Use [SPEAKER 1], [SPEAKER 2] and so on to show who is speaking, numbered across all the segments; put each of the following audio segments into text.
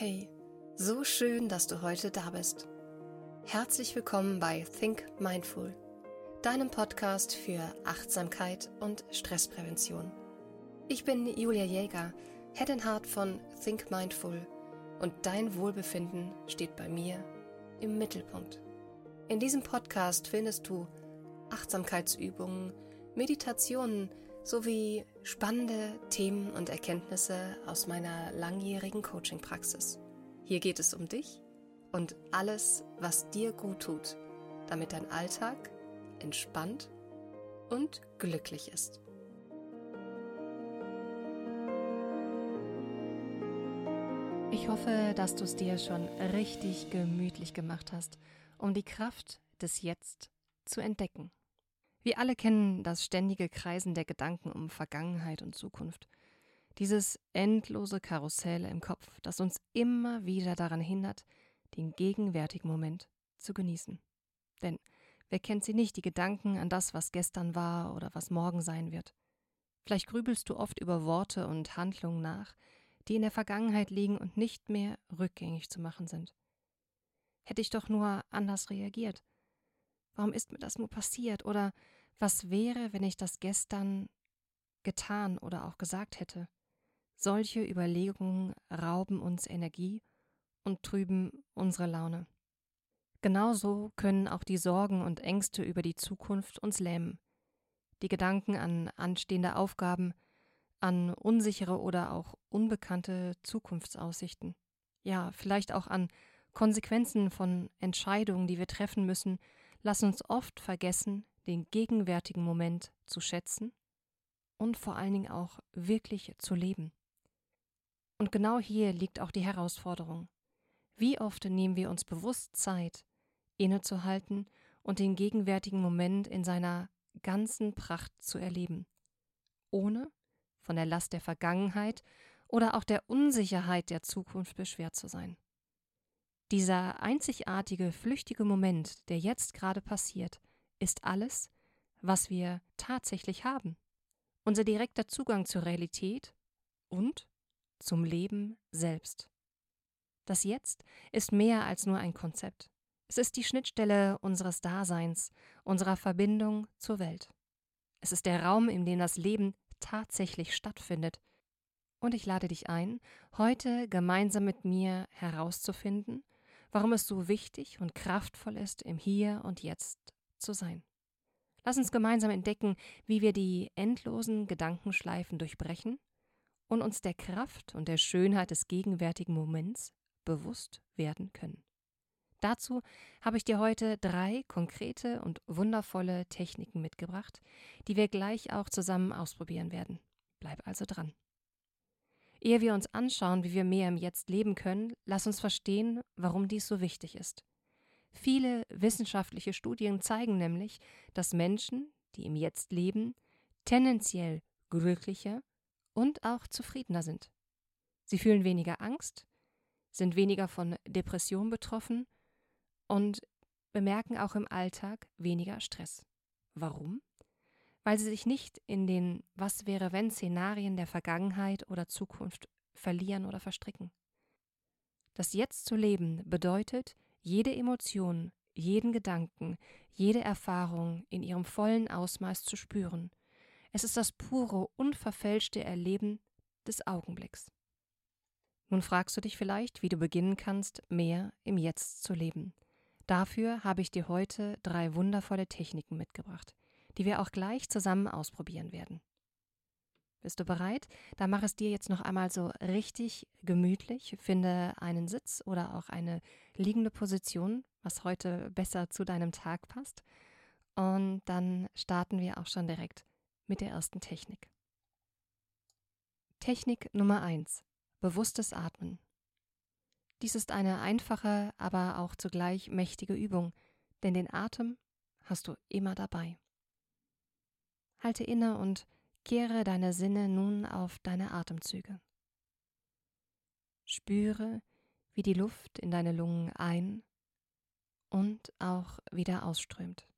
[SPEAKER 1] Hey, so schön, dass du heute da bist. Herzlich willkommen bei Think Mindful, deinem Podcast für Achtsamkeit und Stressprävention. Ich bin Julia Jäger, Head and Heart von Think Mindful und dein Wohlbefinden steht bei mir im Mittelpunkt. In diesem Podcast findest du Achtsamkeitsübungen, Meditationen sowie spannende Themen und Erkenntnisse aus meiner langjährigen Coaching-Praxis. Hier geht es um dich und alles, was dir gut tut, damit dein Alltag entspannt und glücklich ist. Ich hoffe, dass du es dir schon richtig gemütlich gemacht hast, um die Kraft des Jetzt zu entdecken. Wir alle kennen das ständige Kreisen der Gedanken um Vergangenheit und Zukunft. Dieses endlose Karussell im Kopf, das uns immer wieder daran hindert, den gegenwärtigen Moment zu genießen. Denn wer kennt sie nicht, die Gedanken an das, was gestern war oder was morgen sein wird? Vielleicht grübelst du oft über Worte und Handlungen nach, die in der Vergangenheit liegen und nicht mehr rückgängig zu machen sind. Hätte ich doch nur anders reagiert, Warum ist mir das nur passiert? Oder was wäre, wenn ich das gestern getan oder auch gesagt hätte? Solche Überlegungen rauben uns Energie und trüben unsere Laune. Genauso können auch die Sorgen und Ängste über die Zukunft uns lähmen. Die Gedanken an anstehende Aufgaben, an unsichere oder auch unbekannte Zukunftsaussichten. Ja, vielleicht auch an Konsequenzen von Entscheidungen, die wir treffen müssen, lassen uns oft vergessen, den gegenwärtigen Moment zu schätzen und vor allen Dingen auch wirklich zu leben. Und genau hier liegt auch die Herausforderung. Wie oft nehmen wir uns bewusst Zeit, innezuhalten und den gegenwärtigen Moment in seiner ganzen Pracht zu erleben, ohne von der Last der Vergangenheit oder auch der Unsicherheit der Zukunft beschwert zu sein. Dieser einzigartige, flüchtige Moment, der jetzt gerade passiert, ist alles, was wir tatsächlich haben. Unser direkter Zugang zur Realität und zum Leben selbst. Das Jetzt ist mehr als nur ein Konzept. Es ist die Schnittstelle unseres Daseins, unserer Verbindung zur Welt. Es ist der Raum, in dem das Leben tatsächlich stattfindet. Und ich lade dich ein, heute gemeinsam mit mir herauszufinden, warum es so wichtig und kraftvoll ist, im Hier und Jetzt zu sein. Lass uns gemeinsam entdecken, wie wir die endlosen Gedankenschleifen durchbrechen und uns der Kraft und der Schönheit des gegenwärtigen Moments bewusst werden können. Dazu habe ich dir heute drei konkrete und wundervolle Techniken mitgebracht, die wir gleich auch zusammen ausprobieren werden. Bleib also dran. Ehe wir uns anschauen, wie wir mehr im Jetzt leben können, lass uns verstehen, warum dies so wichtig ist. Viele wissenschaftliche Studien zeigen nämlich, dass Menschen, die im Jetzt leben, tendenziell glücklicher und auch zufriedener sind. Sie fühlen weniger Angst, sind weniger von Depression betroffen und bemerken auch im Alltag weniger Stress. Warum? weil sie sich nicht in den Was wäre wenn Szenarien der Vergangenheit oder Zukunft verlieren oder verstricken. Das Jetzt zu leben bedeutet, jede Emotion, jeden Gedanken, jede Erfahrung in ihrem vollen Ausmaß zu spüren. Es ist das pure, unverfälschte Erleben des Augenblicks. Nun fragst du dich vielleicht, wie du beginnen kannst, mehr im Jetzt zu leben. Dafür habe ich dir heute drei wundervolle Techniken mitgebracht die wir auch gleich zusammen ausprobieren werden. Bist du bereit? Dann mach es dir jetzt noch einmal so richtig gemütlich. Finde einen Sitz oder auch eine liegende Position, was heute besser zu deinem Tag passt. Und dann starten wir auch schon direkt mit der ersten Technik. Technik Nummer 1. Bewusstes Atmen. Dies ist eine einfache, aber auch zugleich mächtige Übung, denn den Atem hast du immer dabei. Halte inne und kehre deine Sinne nun auf deine Atemzüge. Spüre, wie die Luft in deine Lungen ein und auch wieder ausströmt.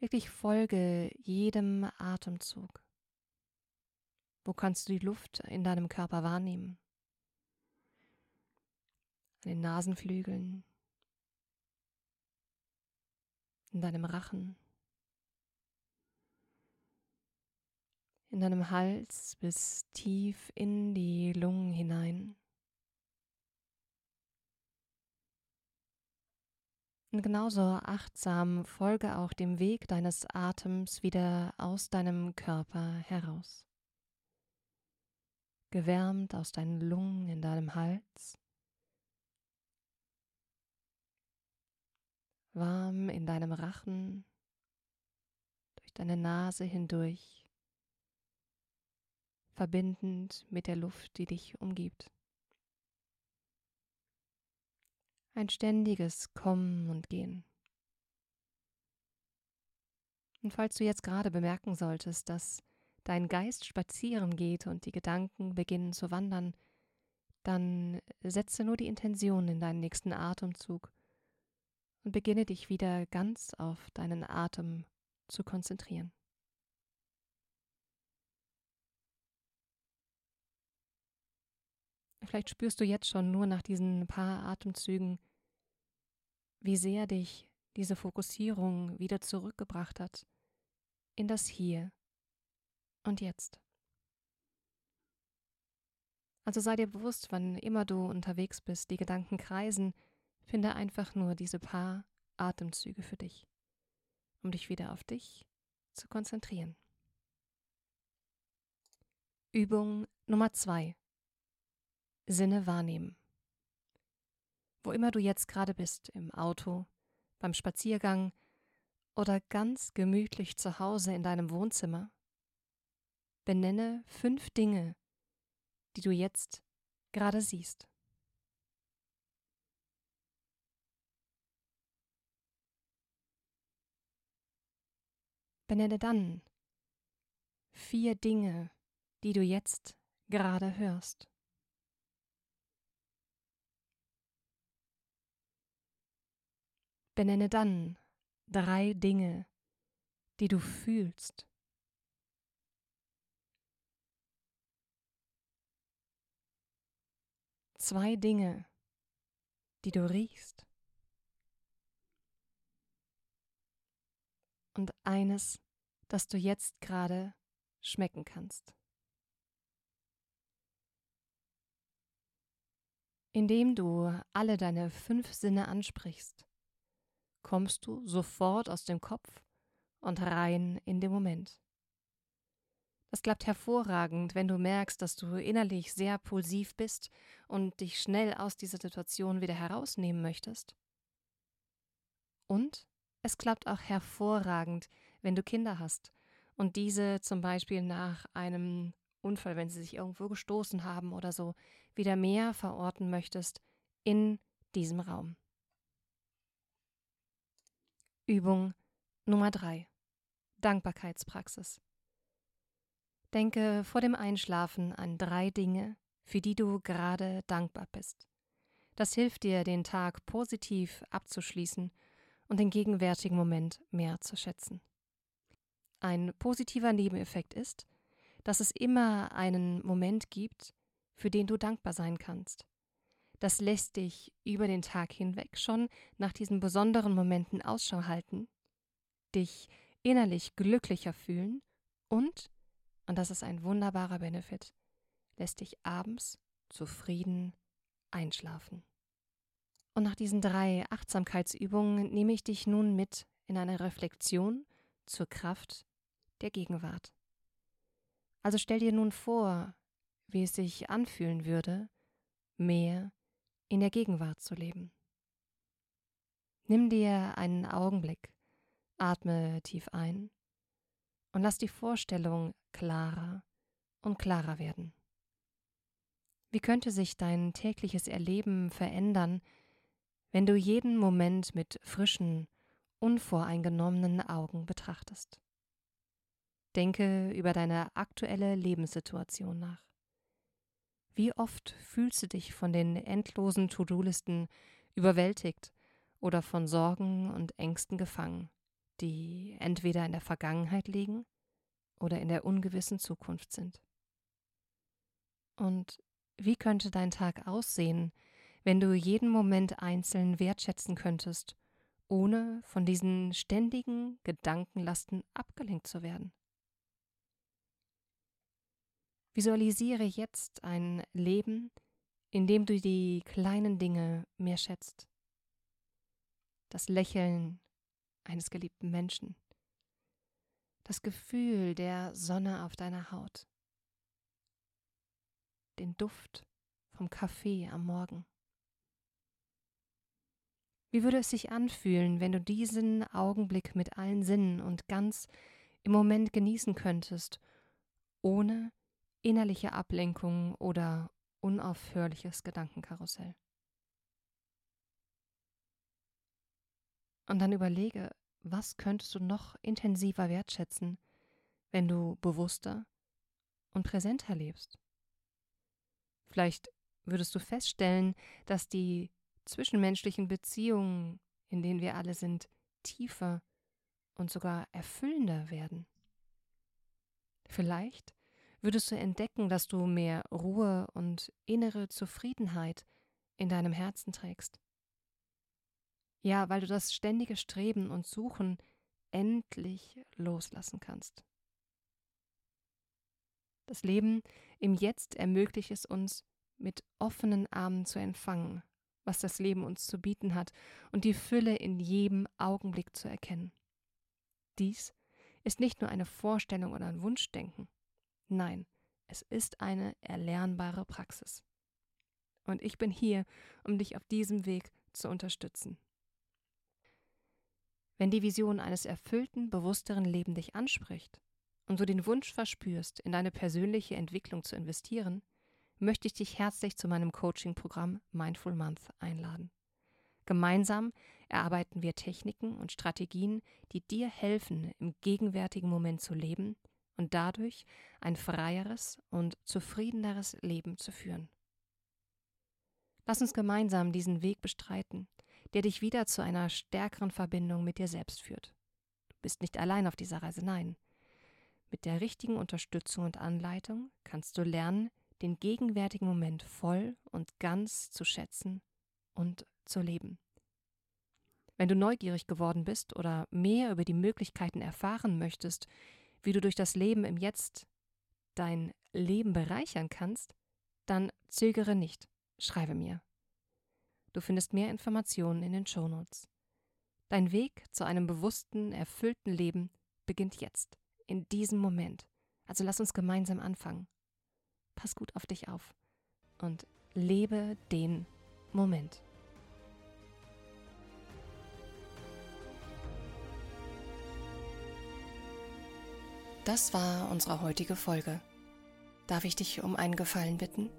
[SPEAKER 1] Wirklich folge jedem Atemzug. Wo kannst du die Luft in deinem Körper wahrnehmen? An den Nasenflügeln, in deinem Rachen, in deinem Hals bis tief in die Lungen hinein. Und genauso achtsam folge auch dem Weg deines Atems wieder aus deinem Körper heraus. Gewärmt aus deinen Lungen in deinem Hals, warm in deinem Rachen, durch deine Nase hindurch, verbindend mit der Luft, die dich umgibt. ein ständiges Kommen und Gehen. Und falls du jetzt gerade bemerken solltest, dass dein Geist spazieren geht und die Gedanken beginnen zu wandern, dann setze nur die Intention in deinen nächsten Atemzug und beginne dich wieder ganz auf deinen Atem zu konzentrieren. Vielleicht spürst du jetzt schon nur nach diesen paar Atemzügen, wie sehr dich diese Fokussierung wieder zurückgebracht hat in das Hier und Jetzt. Also sei dir bewusst, wann immer du unterwegs bist, die Gedanken kreisen, finde einfach nur diese paar Atemzüge für dich, um dich wieder auf dich zu konzentrieren. Übung Nummer zwei: Sinne wahrnehmen wo immer du jetzt gerade bist, im Auto, beim Spaziergang oder ganz gemütlich zu Hause in deinem Wohnzimmer, benenne fünf Dinge, die du jetzt gerade siehst. Benenne dann vier Dinge, die du jetzt gerade hörst. Benenne dann drei Dinge, die du fühlst. Zwei Dinge, die du riechst. Und eines, das du jetzt gerade schmecken kannst. Indem du alle deine fünf Sinne ansprichst, kommst du sofort aus dem Kopf und rein in den Moment. Das klappt hervorragend, wenn du merkst, dass du innerlich sehr pulsiv bist und dich schnell aus dieser Situation wieder herausnehmen möchtest. Und es klappt auch hervorragend, wenn du Kinder hast und diese zum Beispiel nach einem Unfall, wenn sie sich irgendwo gestoßen haben oder so, wieder mehr verorten möchtest in diesem Raum. Übung Nummer 3. Dankbarkeitspraxis. Denke vor dem Einschlafen an drei Dinge, für die du gerade dankbar bist. Das hilft dir, den Tag positiv abzuschließen und den gegenwärtigen Moment mehr zu schätzen. Ein positiver Nebeneffekt ist, dass es immer einen Moment gibt, für den du dankbar sein kannst das lässt dich über den Tag hinweg schon nach diesen besonderen Momenten Ausschau halten, dich innerlich glücklicher fühlen und, und das ist ein wunderbarer Benefit, lässt dich abends zufrieden einschlafen. Und nach diesen drei Achtsamkeitsübungen nehme ich dich nun mit in eine Reflexion zur Kraft der Gegenwart. Also stell dir nun vor, wie es sich anfühlen würde, mehr in der Gegenwart zu leben. Nimm dir einen Augenblick, atme tief ein und lass die Vorstellung klarer und klarer werden. Wie könnte sich dein tägliches Erleben verändern, wenn du jeden Moment mit frischen, unvoreingenommenen Augen betrachtest? Denke über deine aktuelle Lebenssituation nach. Wie oft fühlst du dich von den endlosen To-Do-Listen überwältigt oder von Sorgen und Ängsten gefangen, die entweder in der Vergangenheit liegen oder in der ungewissen Zukunft sind? Und wie könnte dein Tag aussehen, wenn du jeden Moment einzeln wertschätzen könntest, ohne von diesen ständigen Gedankenlasten abgelenkt zu werden? Visualisiere jetzt ein Leben, in dem du die kleinen Dinge mehr schätzt. Das Lächeln eines geliebten Menschen. Das Gefühl der Sonne auf deiner Haut. Den Duft vom Kaffee am Morgen. Wie würde es sich anfühlen, wenn du diesen Augenblick mit allen Sinnen und ganz im Moment genießen könntest, ohne innerliche Ablenkung oder unaufhörliches Gedankenkarussell? Und dann überlege, was könntest du noch intensiver wertschätzen, wenn du bewusster und präsenter lebst? Vielleicht würdest du feststellen, dass die zwischenmenschlichen Beziehungen, in denen wir alle sind, tiefer und sogar erfüllender werden. Vielleicht würdest du entdecken, dass du mehr Ruhe und innere Zufriedenheit in deinem Herzen trägst. Ja, weil du das ständige Streben und Suchen endlich loslassen kannst. Das Leben im Jetzt ermöglicht es uns, mit offenen Armen zu empfangen, was das Leben uns zu bieten hat, und die Fülle in jedem Augenblick zu erkennen. Dies ist nicht nur eine Vorstellung oder ein Wunschdenken. Nein, es ist eine erlernbare Praxis. Und ich bin hier, um dich auf diesem Weg zu unterstützen. Wenn die Vision eines erfüllten, bewussteren Lebens dich anspricht und du den Wunsch verspürst, in deine persönliche Entwicklung zu investieren, möchte ich dich herzlich zu meinem Coaching-Programm Mindful Month einladen. Gemeinsam erarbeiten wir Techniken und Strategien, die dir helfen, im gegenwärtigen Moment zu leben und dadurch ein freieres und zufriedeneres Leben zu führen. Lass uns gemeinsam diesen Weg bestreiten der dich wieder zu einer stärkeren Verbindung mit dir selbst führt. Du bist nicht allein auf dieser Reise, nein. Mit der richtigen Unterstützung und Anleitung kannst du lernen, den gegenwärtigen Moment voll und ganz zu schätzen und zu leben. Wenn du neugierig geworden bist oder mehr über die Möglichkeiten erfahren möchtest, wie du durch das Leben im Jetzt dein Leben bereichern kannst, dann zögere nicht, schreibe mir. Du findest mehr Informationen in den Shownotes. Dein Weg zu einem bewussten, erfüllten Leben beginnt jetzt, in diesem Moment. Also lass uns gemeinsam anfangen. Pass gut auf dich auf und lebe den Moment. Das war unsere heutige Folge. Darf ich dich um einen Gefallen bitten?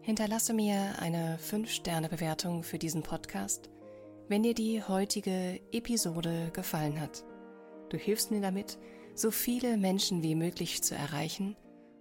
[SPEAKER 1] Hinterlasse mir eine 5-Sterne-Bewertung für diesen Podcast, wenn dir die heutige Episode gefallen hat. Du hilfst mir damit, so viele Menschen wie möglich zu erreichen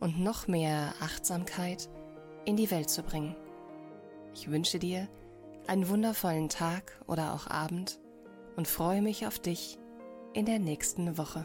[SPEAKER 1] und noch mehr Achtsamkeit in die Welt zu bringen. Ich wünsche dir einen wundervollen Tag oder auch Abend und freue mich auf dich in der nächsten Woche.